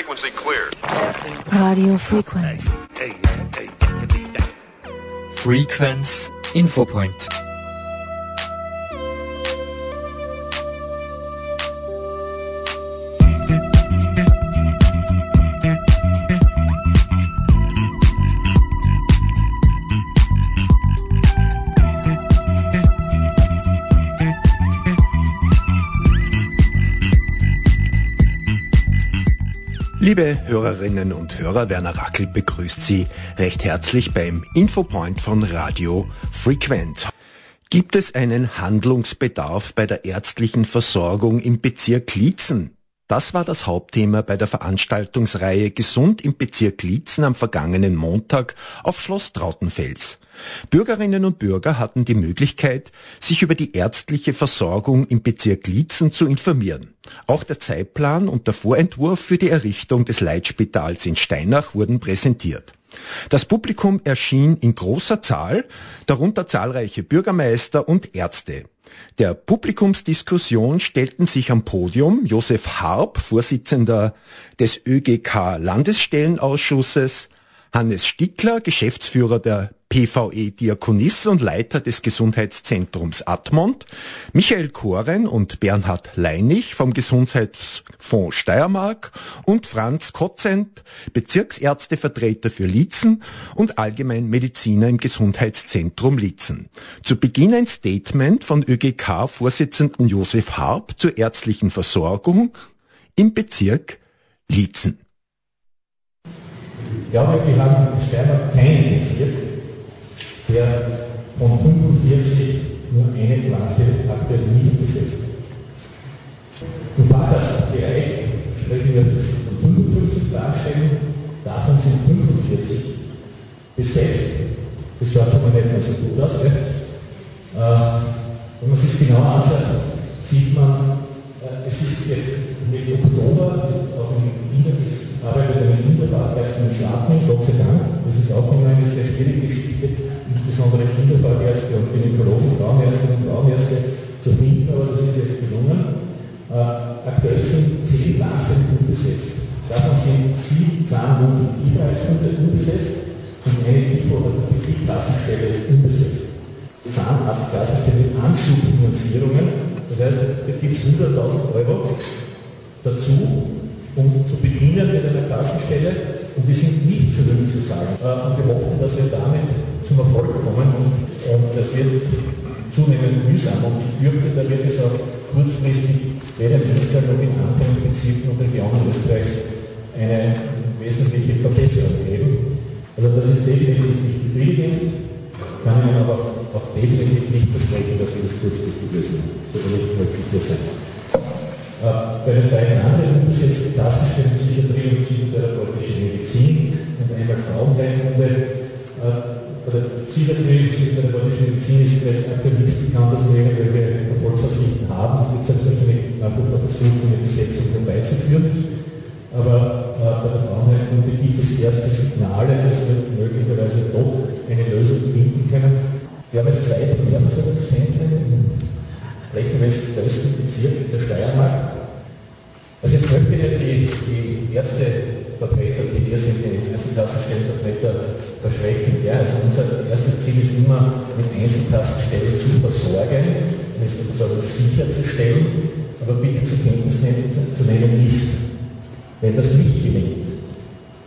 frequency cleared. Radio Frequenz. Frequenz Infopoint. Liebe Hörerinnen und Hörer, Werner Rackel begrüßt Sie recht herzlich beim Infopoint von Radio Frequent. Gibt es einen Handlungsbedarf bei der ärztlichen Versorgung im Bezirk Lietzen? Das war das Hauptthema bei der Veranstaltungsreihe Gesund im Bezirk Lietzen am vergangenen Montag auf Schloss Trautenfels. Bürgerinnen und Bürger hatten die Möglichkeit, sich über die ärztliche Versorgung im Bezirk Lietzen zu informieren. Auch der Zeitplan und der Vorentwurf für die Errichtung des Leitspitals in Steinach wurden präsentiert. Das Publikum erschien in großer Zahl, darunter zahlreiche Bürgermeister und Ärzte. Der Publikumsdiskussion stellten sich am Podium Josef Harp, Vorsitzender des ÖGK Landesstellenausschusses, Hannes Stickler, Geschäftsführer der PVE Diakonisse und Leiter des Gesundheitszentrums Admont, Michael Koren und Bernhard Leinig vom Gesundheitsfonds Steiermark und Franz Kotzent, Bezirksärztevertreter für Lietzen und Allgemeinmediziner im Gesundheitszentrum Lietzen. Zu Beginn ein Statement von ÖGK-Vorsitzenden Josef Harp zur ärztlichen Versorgung im Bezirk Lietzen. Ich glaube, wir haben in Steiermark keinen Bezirk, der von 45 nur eine Plante aktuell nicht besetzt. Im Facharztbereich sprechen wir von 55 Planstellen, davon sind 45 besetzt. Das schaut schon mal nicht mehr so gut aus. Gell? Äh, wenn man sich genau anschaut, sieht man, äh, es ist jetzt mit Oktober, auch in Wien ist arbeitet erst in Schladming, Gott sei Dank. Das ist auch immer eine sehr schwierige Geschichte insbesondere Kinderfachärzte und Gynäkologen, Frauenärzte und Frauenärzte zu finden, aber das ist jetzt gelungen. Äh, aktuell sind zehn Nachstellen unbesetzt. Davon sind sieben Zahnwund- und Kieferheilstunde unbesetzt und eine Kiefer- oder Betriebskassenstelle ist unbesetzt. Zahnarztkassenstelle mit Anschubfinanzierungen, das heißt, da gibt es 100.000 Euro dazu, um zu beginnen mit einer Kassenstelle und die sind nicht zurückzusagen. Äh, und wir hoffen, dass wir damit zum Erfolg kommen und, und das wird zunehmend mühsam und ich fürchte, da wird es auch kurzfristig in Österreich noch in anderen Bezirken und Regionen Österreichs eine wesentliche Verbesserung geben. Also das ist definitiv nicht befriedigend, kann Ihnen aber auch definitiv nicht versprechen, dass wir das kurzfristig lösen. So will ich wirklich sein. Äh, bei den beiden anderen umgesetzten Klassenstellen Psychiatrie und psychotherapeutische Medizin und einmal Frauenheilkunde äh, bei der Psychiatrie, psychotherapeutische Medizin ist es aktuell nichts bekannt, dass wir irgendwelche Erfolgsaussichten haben. Es wird selbstverständlich nach wie vor versucht, eine Besetzung herbeizuführen. Aber äh, bei der Frauenheilkunde gibt es erste Signale, dass wir möglicherweise doch eine Lösung finden können. Wir haben jetzt zwei Bewerbungsversorgungszentren im flächenmäßig größten Bezirk der Steiermark. Also jetzt möchte ich die, die Ärzte Vertreter, die hier sind, die Einzelkassenstellenvertreter verschrecken. Ja, also unser erstes Ziel ist immer, mit Einzelkassenstellen zu versorgen, die Versorgung sicherzustellen, aber bitte zur Kenntnis zu nehmen ist, wenn das nicht gelingt,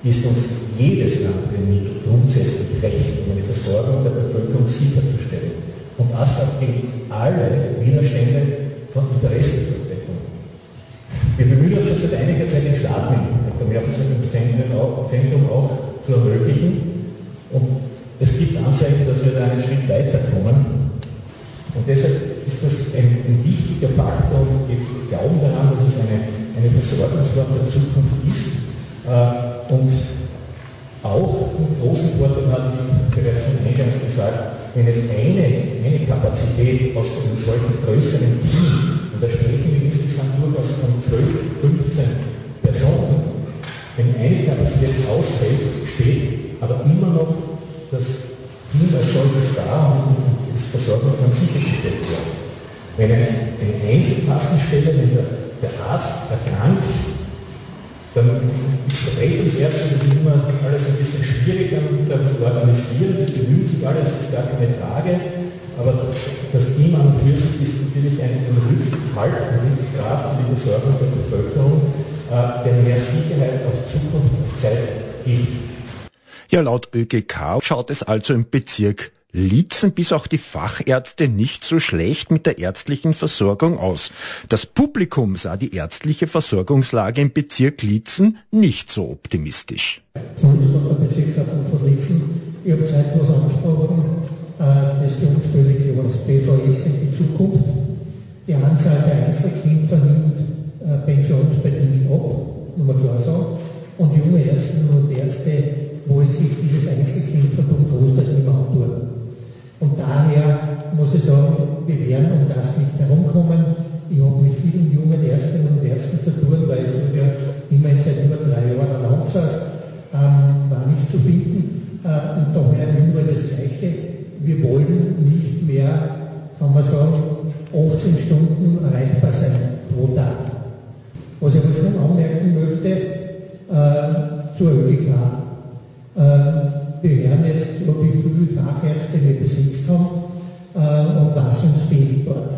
ist uns jedes andere Mittel grundsätzlich recht, um eine Versorgung der Bevölkerung sicherzustellen. Und das auch gegen alle Widerstände von Interessenvertretung. Wir bemühen uns schon seit einiger Zeit in Staaten Vermehrungsversorgungszentrum auch, Zentrum auch zu ermöglichen. Und es gibt Anzeichen, dass wir da einen Schritt weiterkommen. Und deshalb ist das ein, ein wichtiger Faktor und wir glauben daran, dass es eine, eine Versorgungsform der Zukunft ist. Äh, und auch einen großen Vorteil hat, wie bereits schon eingangs gesagt, wenn es eine, eine Kapazität aus einem solchen größeren Team, und da sprechen wir insgesamt durchaus von 12, 15 Personen, wenn eine Kapazität ausfällt, steht aber immer noch das Team als solches da und das Versorgung kann sichergestellt werden. Wenn eine, eine Einzelkassenstelle, wenn der, der Arzt erkrankt, dann Vertretungsärzte, das ist immer alles ein bisschen schwierig dann, zu organisieren, die bemühen sich alles, das ist gar keine Frage, aber das Team an und für sich ist natürlich ein, Rückhalt, ein Rückgrat für die Versorgung der Bevölkerung, Sicherheit auf Zukunft und Zeit gibt. Ja, laut ÖGK schaut es also im Bezirk Liezen bis auch die Fachärzte nicht so schlecht mit der ärztlichen Versorgung aus. Das Publikum sah die ärztliche Versorgungslage im Bezirk Liezen nicht so optimistisch. Bezirksleitung von Liezen, ich habe Zeit was angesprochen, äh, das uns völlig. Das BVS in die Zukunft. Die Anzahl der Einzelkämpfer nimmt äh, pensionsbedingt ab, klar sagen. Und junge Ärzte und Ärzte wollen sich dieses Einzelkämpfertum großteils nicht mehr antun. Und daher muss ich sagen, wir werden um das nicht herumkommen. Ich habe mit vielen jungen Ärztinnen und Ärzten zu tun, weil es ja immerhin seit über drei Jahren ein Amtsarzt ähm, war nicht zu finden. Äh, und daher überall das Gleiche. Wir wollen nicht mehr, kann man sagen, 18 Stunden erreichbar sein pro Tag. Was ich aber schon möchte, äh, zur ÖGK. Äh, wir hören jetzt, wie viele Fachärzte wir besetzt haben äh, und was uns fehlt dort.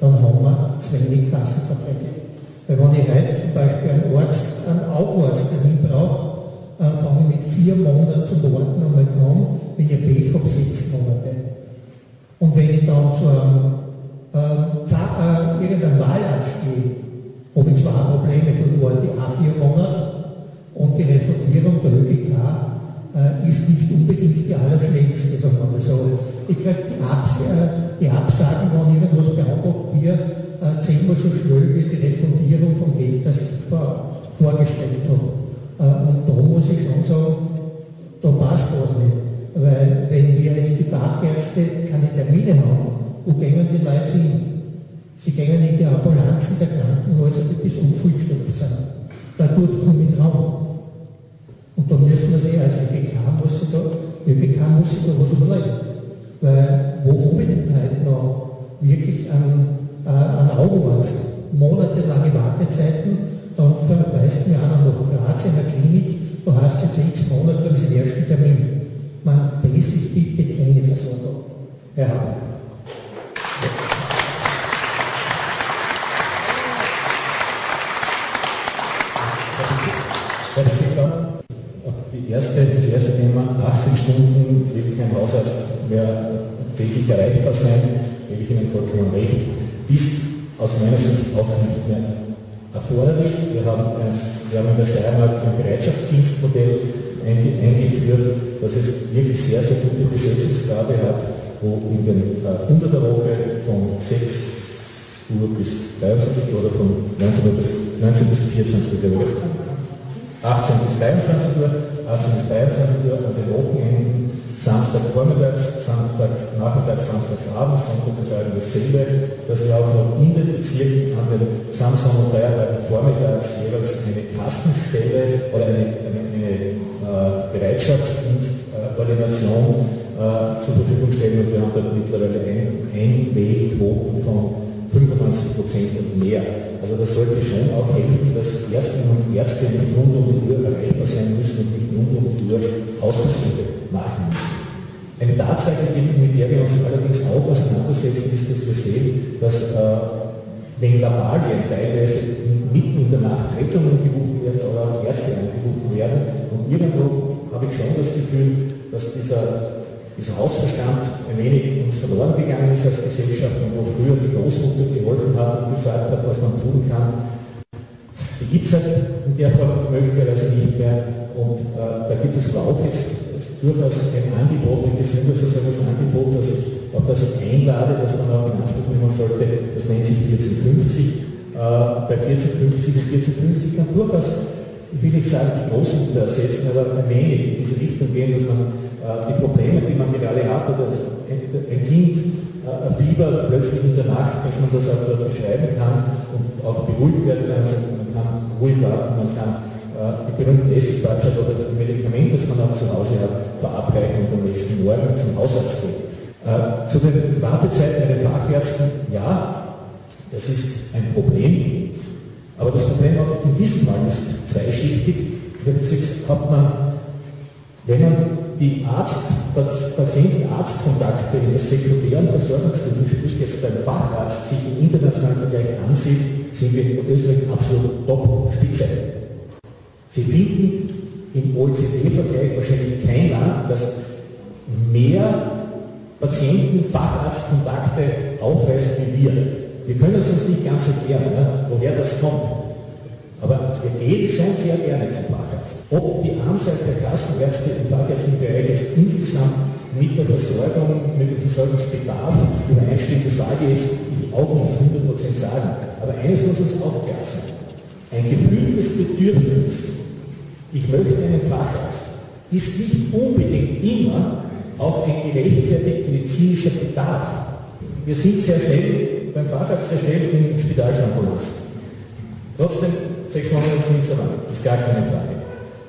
Dann haben wir zu wenig Kassenverträge. Weil wenn ich heute zum Beispiel einen Arzt, einen Augenarzt-Termin brauche, äh, fange ich mit vier Monaten zu warten einmal an, wenn ich Pech habe, sechs Monate. Und wenn ich dann zu einem äh, äh, irgendeinem Wahlarzt gehe, habe ich zwei Probleme, warte ich auch vier Monate und die Refundierung der ÖGK äh, ist nicht unbedingt die allerschnellste, sagen wir mal so. Ich kriege die, Abs äh, die Absagen, wenn irgendwas beantragt wird, äh, zehnmal so schnell wie die Refundierung von Geld, das ich vor, vorgestellt habe. Äh, und da muss ich schon sagen, da passt was nicht. Weil wenn wir jetzt die Fachärzte keine Termine haben, wo gehen die Leute hin? Sie gehen in die Ambulanzen der Krankenhäuser, die bis unvollstopft sind. Da tut komme ich dran. Und da müssen wir sehen, als ÖGK muss sich da, ÖGK muss sich da was überlegen. Weil, wo habe ich denn heute noch wirklich einen, äh? Monatelange Wartezeiten, dann verweist mir einer nach Graz in der Klinik, du hast jetzt sechs Monate lang den ersten Termin. Man, das ist bitte keine Versorgung. Ja. Täglich erreichbar sein, gebe ich Ihnen vollkommen recht, ist aus meiner Sicht auch nicht mehr erforderlich. Wir haben, ein, wir haben in der Steiermark ein Bereitschaftsdienstmodell eingeführt, das es wirklich sehr, sehr gute Besetzungsgabe hat, wo in den, äh, unter der Woche von 6 Uhr bis 23 Uhr oder von 19, Uhr bis, 19 bis 24 Uhr 18 bis 23 Uhr, 18 bis 23 Uhr an den Wochenenden, Samstag vormittags, Samstag nachmittags, samstags abends, Sonntag und Freitag dasselbe, dass wir auch noch in den Bezirken an den Samstag und Feiertagen vormittags jeweils eine Kassenstelle oder eine, eine, eine äh, Bereitschaftsdienstkoordination äh, zur Verfügung stellen und wir haben dort mittlerweile ein, Einwegquoten von 95 Prozent und mehr. Also das sollte schon auch helfen, dass Ärztinnen und Ärzte nicht rund um die Uhr erreichbar sein müssen und nicht rund um die Uhr Hausbesuche machen. Eine Tatsache, mit der wir uns allerdings auch auseinandersetzen, ist, dass wir sehen, dass äh, wenn Labalien teilweise mitten in der Nacht Rettungen gerufen werden oder Ärzte angerufen werden. Und irgendwo habe ich schon das Gefühl, dass dieser dieser Hausverstand ein wenig uns verloren gegangen ist als Gesellschaft wo früher die Großmutter geholfen hat und gesagt hat, was man tun kann. Die gibt es halt in der Form möglicherweise nicht mehr. Und äh, da gibt es aber auch jetzt durchaus ein Angebot, ein gesundheitsversorgunges Angebot, das ich, auf das ich einlade, das man auch in Anspruch nehmen sollte. Das nennt sich 1450. Äh, bei 1450 und 1450 kann durchaus, ich will nicht sagen, die Großmutter ersetzen, aber ein wenig in diese Richtung gehen, dass man äh, die Probleme, die man gerade hat, oder ein Kind, äh, ein Fieber plötzlich in der Nacht, dass man das auch dort beschreiben kann und auch beruhigt werden kann. Also man kann ruhig warten, man kann äh, die berühmten Essigquatscher oder das Medikament, das man auch zu Hause hat, verabreichen am nächsten Morgen zum Hausarzt gehen. Zu den Wartezeiten bei den Fachärzten, ja, das ist ein Problem. Aber das Problem auch in diesem Fall ist zweischichtig. 46 hat man, wenn man die Arzt, Patienten-Arzt-Kontakte in der sekundären Versorgungsstufe, sprich jetzt beim Facharzt, sich im internationalen Vergleich ansieht, sind wir in Österreich absolut Top-Spitze. Sie finden im OECD-Vergleich wahrscheinlich kein Land, das mehr Patienten, Facharztkontakte aufweist wie wir. Wir können es uns nicht ganz erklären, ja, woher das kommt. Aber wir gehen schon sehr gerne zum Facharzt. Ob die Anzahl der Kassenärzte im fachärztlichen Bereich jetzt insgesamt mit der Versorgung, mit dem Versorgungsbedarf übereinstimmt, das wage jetzt auch nicht 100% sagen. Aber eines muss uns auch klar sein. Ein gefühltes Bedürfnis, ich möchte einen Facharzt, ist nicht unbedingt immer auch ein gerechtfertigt medizinischer Bedarf. Wir sind sehr schnell beim Facharzt, sehr schnell in Spitalsambulanz. Trotzdem, sechs Monate sind so lang, ist gar keine Frage.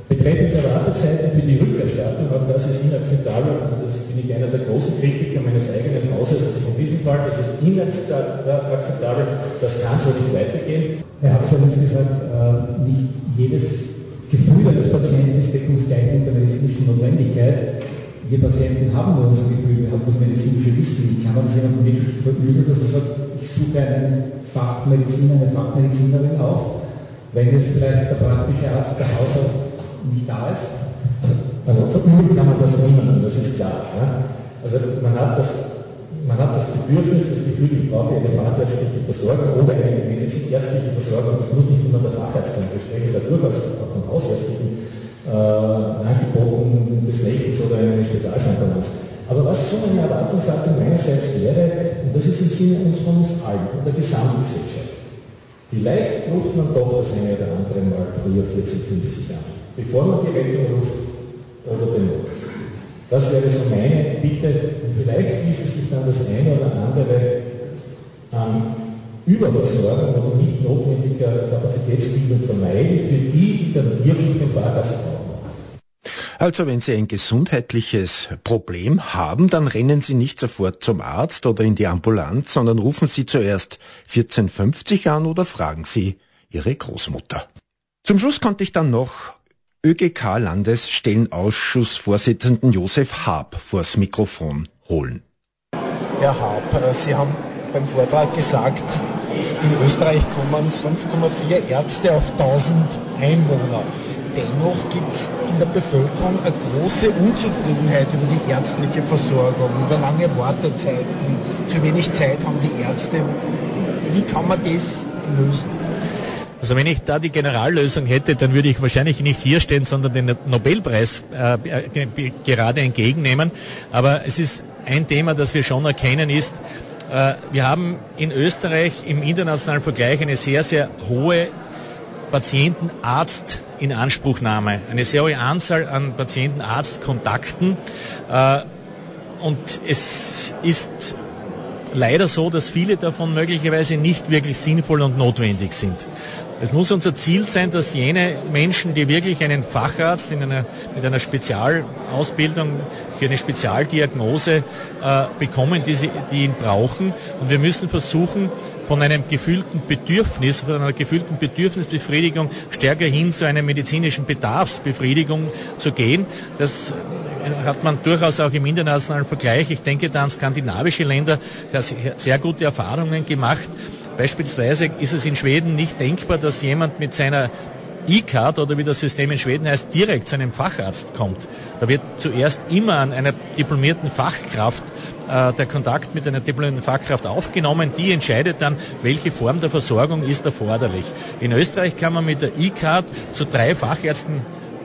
Betreffend der Wartezeiten für die Rückerstattung, auch das ist inakzeptabel, also das bin ich einer der großen Kritiker meines eigenen Hauses, also in diesem Fall, das ist inakzeptabel, das kann so nicht weitergehen. Herr Haxel hat gesagt, äh, nicht jedes Gefühl eines Patienten ist deckungsgleich mit der medizinischen Notwendigkeit wir Patienten haben nur unser Gefühl, wir haben das medizinische Wissen. Kann man das jemandem wirklich verübeln, dass man sagt, ich suche einen Fachmediziner, eine Fachmedizinerin auf, wenn jetzt vielleicht der praktische Arzt, der Hausarzt nicht da ist? Also, also verübeln kann man das niemandem, das ist klar. Ja? Also man hat, das, man hat das Bedürfnis, das Gefühl, ich brauche eine fachärztliche Versorgung oder eine medizinärztliche Versorgung. Das muss nicht immer der Facharzt sein. Wir sprechen da durchaus auch von hausärztlichen äh, Angeboten des Nächtens oder eine Spitalsambulanz. Aber was schon eine Erwartungshaltung meinerseits wäre, und das ist im Sinne uns von uns allen und der Gesamtgesellschaft, vielleicht ruft man doch das eine oder andere Mal früher 40, 50 an, bevor man die Rettung ruft oder den Notarzt. Das wäre so meine Bitte und vielleicht ließe sich dann das eine oder andere an Überversorgung oder nicht notwendiger Kapazitätsbildung vermeiden für die, die dann wirklich den Fahrgast brauchen. Also wenn Sie ein gesundheitliches Problem haben, dann rennen Sie nicht sofort zum Arzt oder in die Ambulanz, sondern rufen Sie zuerst 1450 an oder fragen Sie Ihre Großmutter. Zum Schluss konnte ich dann noch ÖGK-Landesstellenausschussvorsitzenden Josef Haab vors Mikrofon holen. Herr Haab, äh, Sie haben beim Vortrag gesagt, in Österreich kommen 5,4 Ärzte auf 1000 Einwohner. Dennoch gibt es in der Bevölkerung eine große Unzufriedenheit über die ärztliche Versorgung, über lange Wartezeiten, zu wenig Zeit haben die Ärzte. Wie kann man das lösen? Also wenn ich da die Generallösung hätte, dann würde ich wahrscheinlich nicht hier stehen, sondern den Nobelpreis äh, gerade entgegennehmen. Aber es ist ein Thema, das wir schon erkennen, ist, äh, wir haben in Österreich im internationalen Vergleich eine sehr, sehr hohe Patientenarzt in Anspruchnahme, eine sehr hohe Anzahl an Patienten-Arzt-Kontakten. Äh, und es ist leider so, dass viele davon möglicherweise nicht wirklich sinnvoll und notwendig sind. Es muss unser Ziel sein, dass jene Menschen, die wirklich einen Facharzt in einer, mit einer Spezialausbildung für eine Spezialdiagnose äh, bekommen, die, sie, die ihn brauchen. Und wir müssen versuchen, von einem gefühlten Bedürfnis, von einer gefühlten Bedürfnisbefriedigung stärker hin zu einer medizinischen Bedarfsbefriedigung zu gehen. Das hat man durchaus auch im internationalen Vergleich, ich denke da an skandinavische Länder, sehr gute Erfahrungen gemacht. Beispielsweise ist es in Schweden nicht denkbar, dass jemand mit seiner E-Card oder wie das System in Schweden heißt, direkt zu einem Facharzt kommt. Da wird zuerst immer an einer diplomierten Fachkraft äh, der Kontakt mit einer diplomierten Fachkraft aufgenommen. Die entscheidet dann, welche Form der Versorgung ist erforderlich. In Österreich kann man mit der E-Card zu drei Fachärzten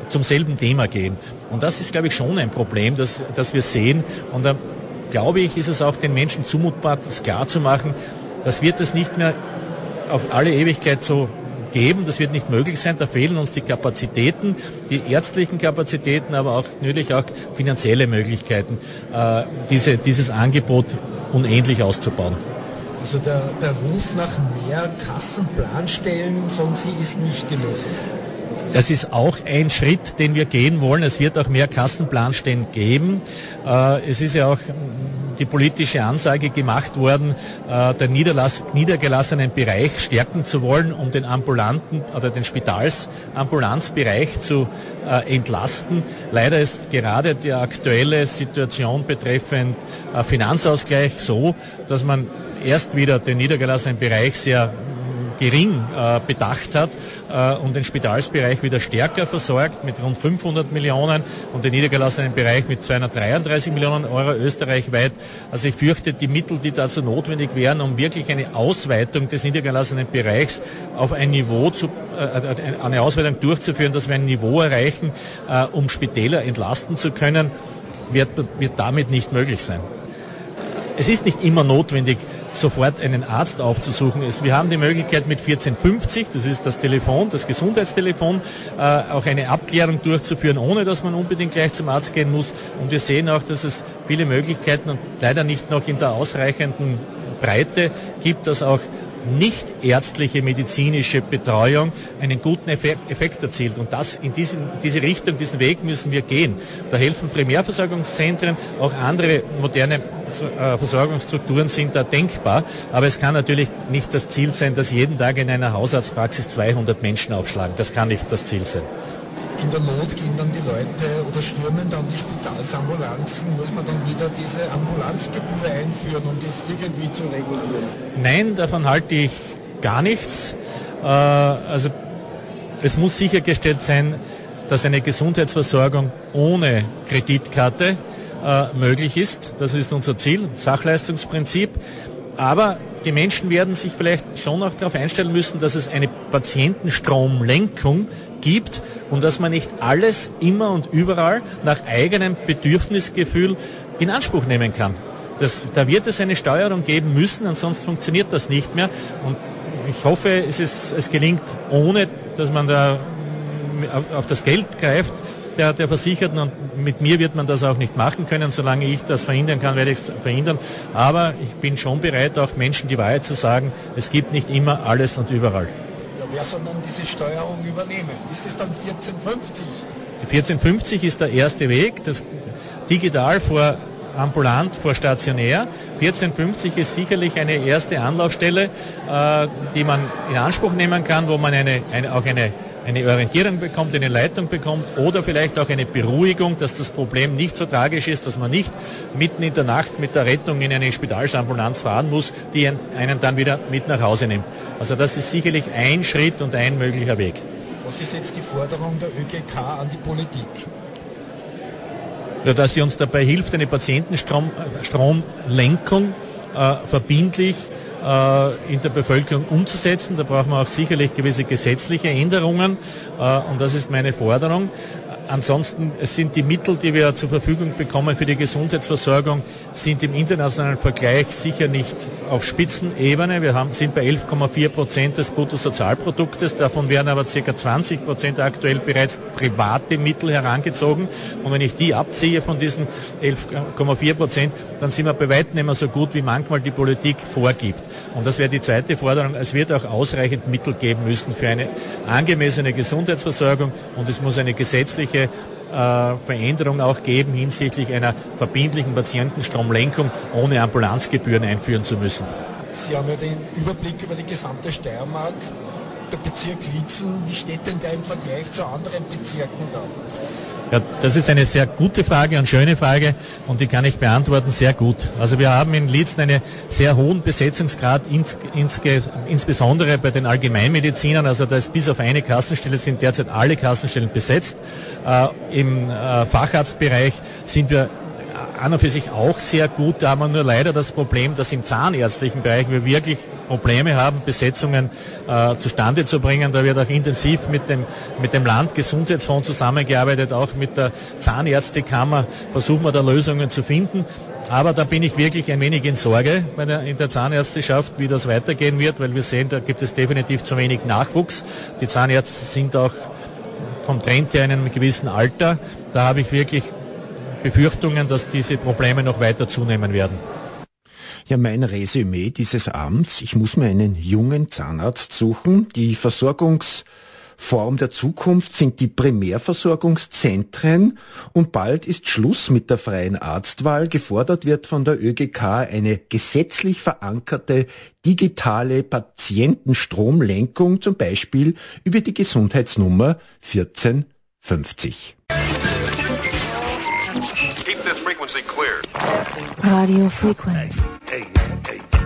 zum selben Thema gehen. Und das ist, glaube ich, schon ein Problem, das, das wir sehen. Und da glaube ich, ist es auch den Menschen zumutbar, das klar zu machen, das wird es nicht mehr auf alle Ewigkeit so geben. Das wird nicht möglich sein. Da fehlen uns die Kapazitäten, die ärztlichen Kapazitäten, aber auch natürlich auch finanzielle Möglichkeiten, äh, diese, dieses Angebot unendlich auszubauen. Also der, der Ruf nach mehr Kassenplanstellen, sagen Sie, ist nicht Lösung. Das ist auch ein Schritt, den wir gehen wollen. Es wird auch mehr Kassenplanstellen geben. Äh, es ist ja auch die politische Ansage gemacht worden, äh, den niedergelassenen Bereich stärken zu wollen, um den ambulanten oder den Spitalsambulanzbereich zu äh, entlasten. Leider ist gerade die aktuelle Situation betreffend äh, Finanzausgleich so, dass man erst wieder den niedergelassenen Bereich sehr gering äh, bedacht hat äh, und den Spitalsbereich wieder stärker versorgt mit rund 500 Millionen und den niedergelassenen Bereich mit 233 Millionen Euro österreichweit. Also ich fürchte, die Mittel, die dazu notwendig wären, um wirklich eine Ausweitung des niedergelassenen Bereichs auf ein Niveau zu, äh, eine Ausweitung durchzuführen, dass wir ein Niveau erreichen, äh, um Spitäler entlasten zu können, wird, wird damit nicht möglich sein. Es ist nicht immer notwendig, sofort einen Arzt aufzusuchen. Wir haben die Möglichkeit mit 1450, das ist das Telefon, das Gesundheitstelefon, äh, auch eine Abklärung durchzuführen, ohne dass man unbedingt gleich zum Arzt gehen muss. Und wir sehen auch, dass es viele Möglichkeiten und leider nicht noch in der ausreichenden Breite gibt, dass auch nicht ärztliche medizinische Betreuung einen guten Effekt, erzielt. Und das in diesen, diese Richtung, diesen Weg müssen wir gehen. Da helfen Primärversorgungszentren, auch andere moderne äh, Versorgungsstrukturen sind da denkbar. Aber es kann natürlich nicht das Ziel sein, dass jeden Tag in einer Hausarztpraxis 200 Menschen aufschlagen. Das kann nicht das Ziel sein in der Not gehen dann die Leute oder stürmen dann die Spitalsambulanzen. Muss man dann wieder diese Ambulanzgebühr einführen, um das irgendwie zu regulieren? Nein, davon halte ich gar nichts. Äh, also es muss sichergestellt sein, dass eine Gesundheitsversorgung ohne Kreditkarte äh, möglich ist. Das ist unser Ziel, Sachleistungsprinzip. Aber die Menschen werden sich vielleicht schon auch darauf einstellen müssen, dass es eine Patientenstromlenkung gibt und dass man nicht alles immer und überall nach eigenem Bedürfnisgefühl in Anspruch nehmen kann. Das, da wird es eine Steuerung geben müssen, ansonsten funktioniert das nicht mehr. Und ich hoffe, es, ist, es gelingt, ohne dass man da auf das Geld greift, der, der Versicherten und mit mir wird man das auch nicht machen können. Solange ich das verhindern kann, werde ich es verhindern. Aber ich bin schon bereit, auch Menschen die Wahrheit zu sagen. Es gibt nicht immer alles und überall wer soll nun diese Steuerung übernehmen? Ist es dann 1450? Die 1450 ist der erste Weg, das digital vor ambulant vor stationär. 1450 ist sicherlich eine erste Anlaufstelle, äh, die man in Anspruch nehmen kann, wo man eine, eine, auch eine eine Orientierung bekommt, eine Leitung bekommt oder vielleicht auch eine Beruhigung, dass das Problem nicht so tragisch ist, dass man nicht mitten in der Nacht mit der Rettung in eine Spitalsambulanz fahren muss, die einen dann wieder mit nach Hause nimmt. Also das ist sicherlich ein Schritt und ein möglicher Weg. Was ist jetzt die Forderung der ÖGK an die Politik? Ja, dass sie uns dabei hilft, eine Patientenstromlenkung äh, verbindlich in der Bevölkerung umzusetzen. Da brauchen wir auch sicherlich gewisse gesetzliche Änderungen äh, und das ist meine Forderung. Ansonsten sind die Mittel, die wir zur Verfügung bekommen für die Gesundheitsversorgung, sind im internationalen Vergleich sicher nicht auf Spitzenebene. Wir haben, sind bei 11,4 Prozent des Bruttosozialproduktes. Davon werden aber ca. 20 Prozent aktuell bereits private Mittel herangezogen. Und wenn ich die abziehe von diesen 11,4 Prozent, dann sind wir bei weitem nicht mehr so gut, wie manchmal die Politik vorgibt. Und das wäre die zweite Forderung. Es wird auch ausreichend Mittel geben müssen für eine angemessene Gesundheitsversorgung und es muss eine gesetzliche äh, Veränderung auch geben hinsichtlich einer verbindlichen Patientenstromlenkung ohne Ambulanzgebühren einführen zu müssen. Sie haben ja den Überblick über die gesamte Steiermark. Der Bezirk Lietzen, wie steht denn der im Vergleich zu anderen Bezirken da? Ja, das ist eine sehr gute Frage und schöne Frage und die kann ich beantworten sehr gut. Also wir haben in Lietzen einen sehr hohen Besetzungsgrad, ins, ins, insbesondere bei den Allgemeinmedizinern. Also da ist bis auf eine Kassenstelle sind derzeit alle Kassenstellen besetzt. Äh, Im äh, Facharztbereich sind wir an und für sich auch sehr gut. Da haben wir nur leider das Problem, dass im zahnärztlichen Bereich wir wirklich Probleme haben, Besetzungen äh, zustande zu bringen. Da wird auch intensiv mit dem, mit dem Landgesundheitsfonds zusammengearbeitet, auch mit der Zahnärztekammer versuchen wir da Lösungen zu finden. Aber da bin ich wirklich ein wenig in Sorge in der Zahnärzteschaft, wie das weitergehen wird, weil wir sehen, da gibt es definitiv zu wenig Nachwuchs. Die Zahnärzte sind auch vom Trend her in einem gewissen Alter. Da habe ich wirklich Befürchtungen, dass diese Probleme noch weiter zunehmen werden. Ja, mein Resümee dieses Abends, ich muss mir einen jungen Zahnarzt suchen. Die Versorgungs Form der Zukunft sind die Primärversorgungszentren und bald ist Schluss mit der freien Arztwahl. Gefordert wird von der ÖGK eine gesetzlich verankerte digitale Patientenstromlenkung, zum Beispiel über die Gesundheitsnummer 1450. frequency clear. Audio frequency. Hey, hey, hey.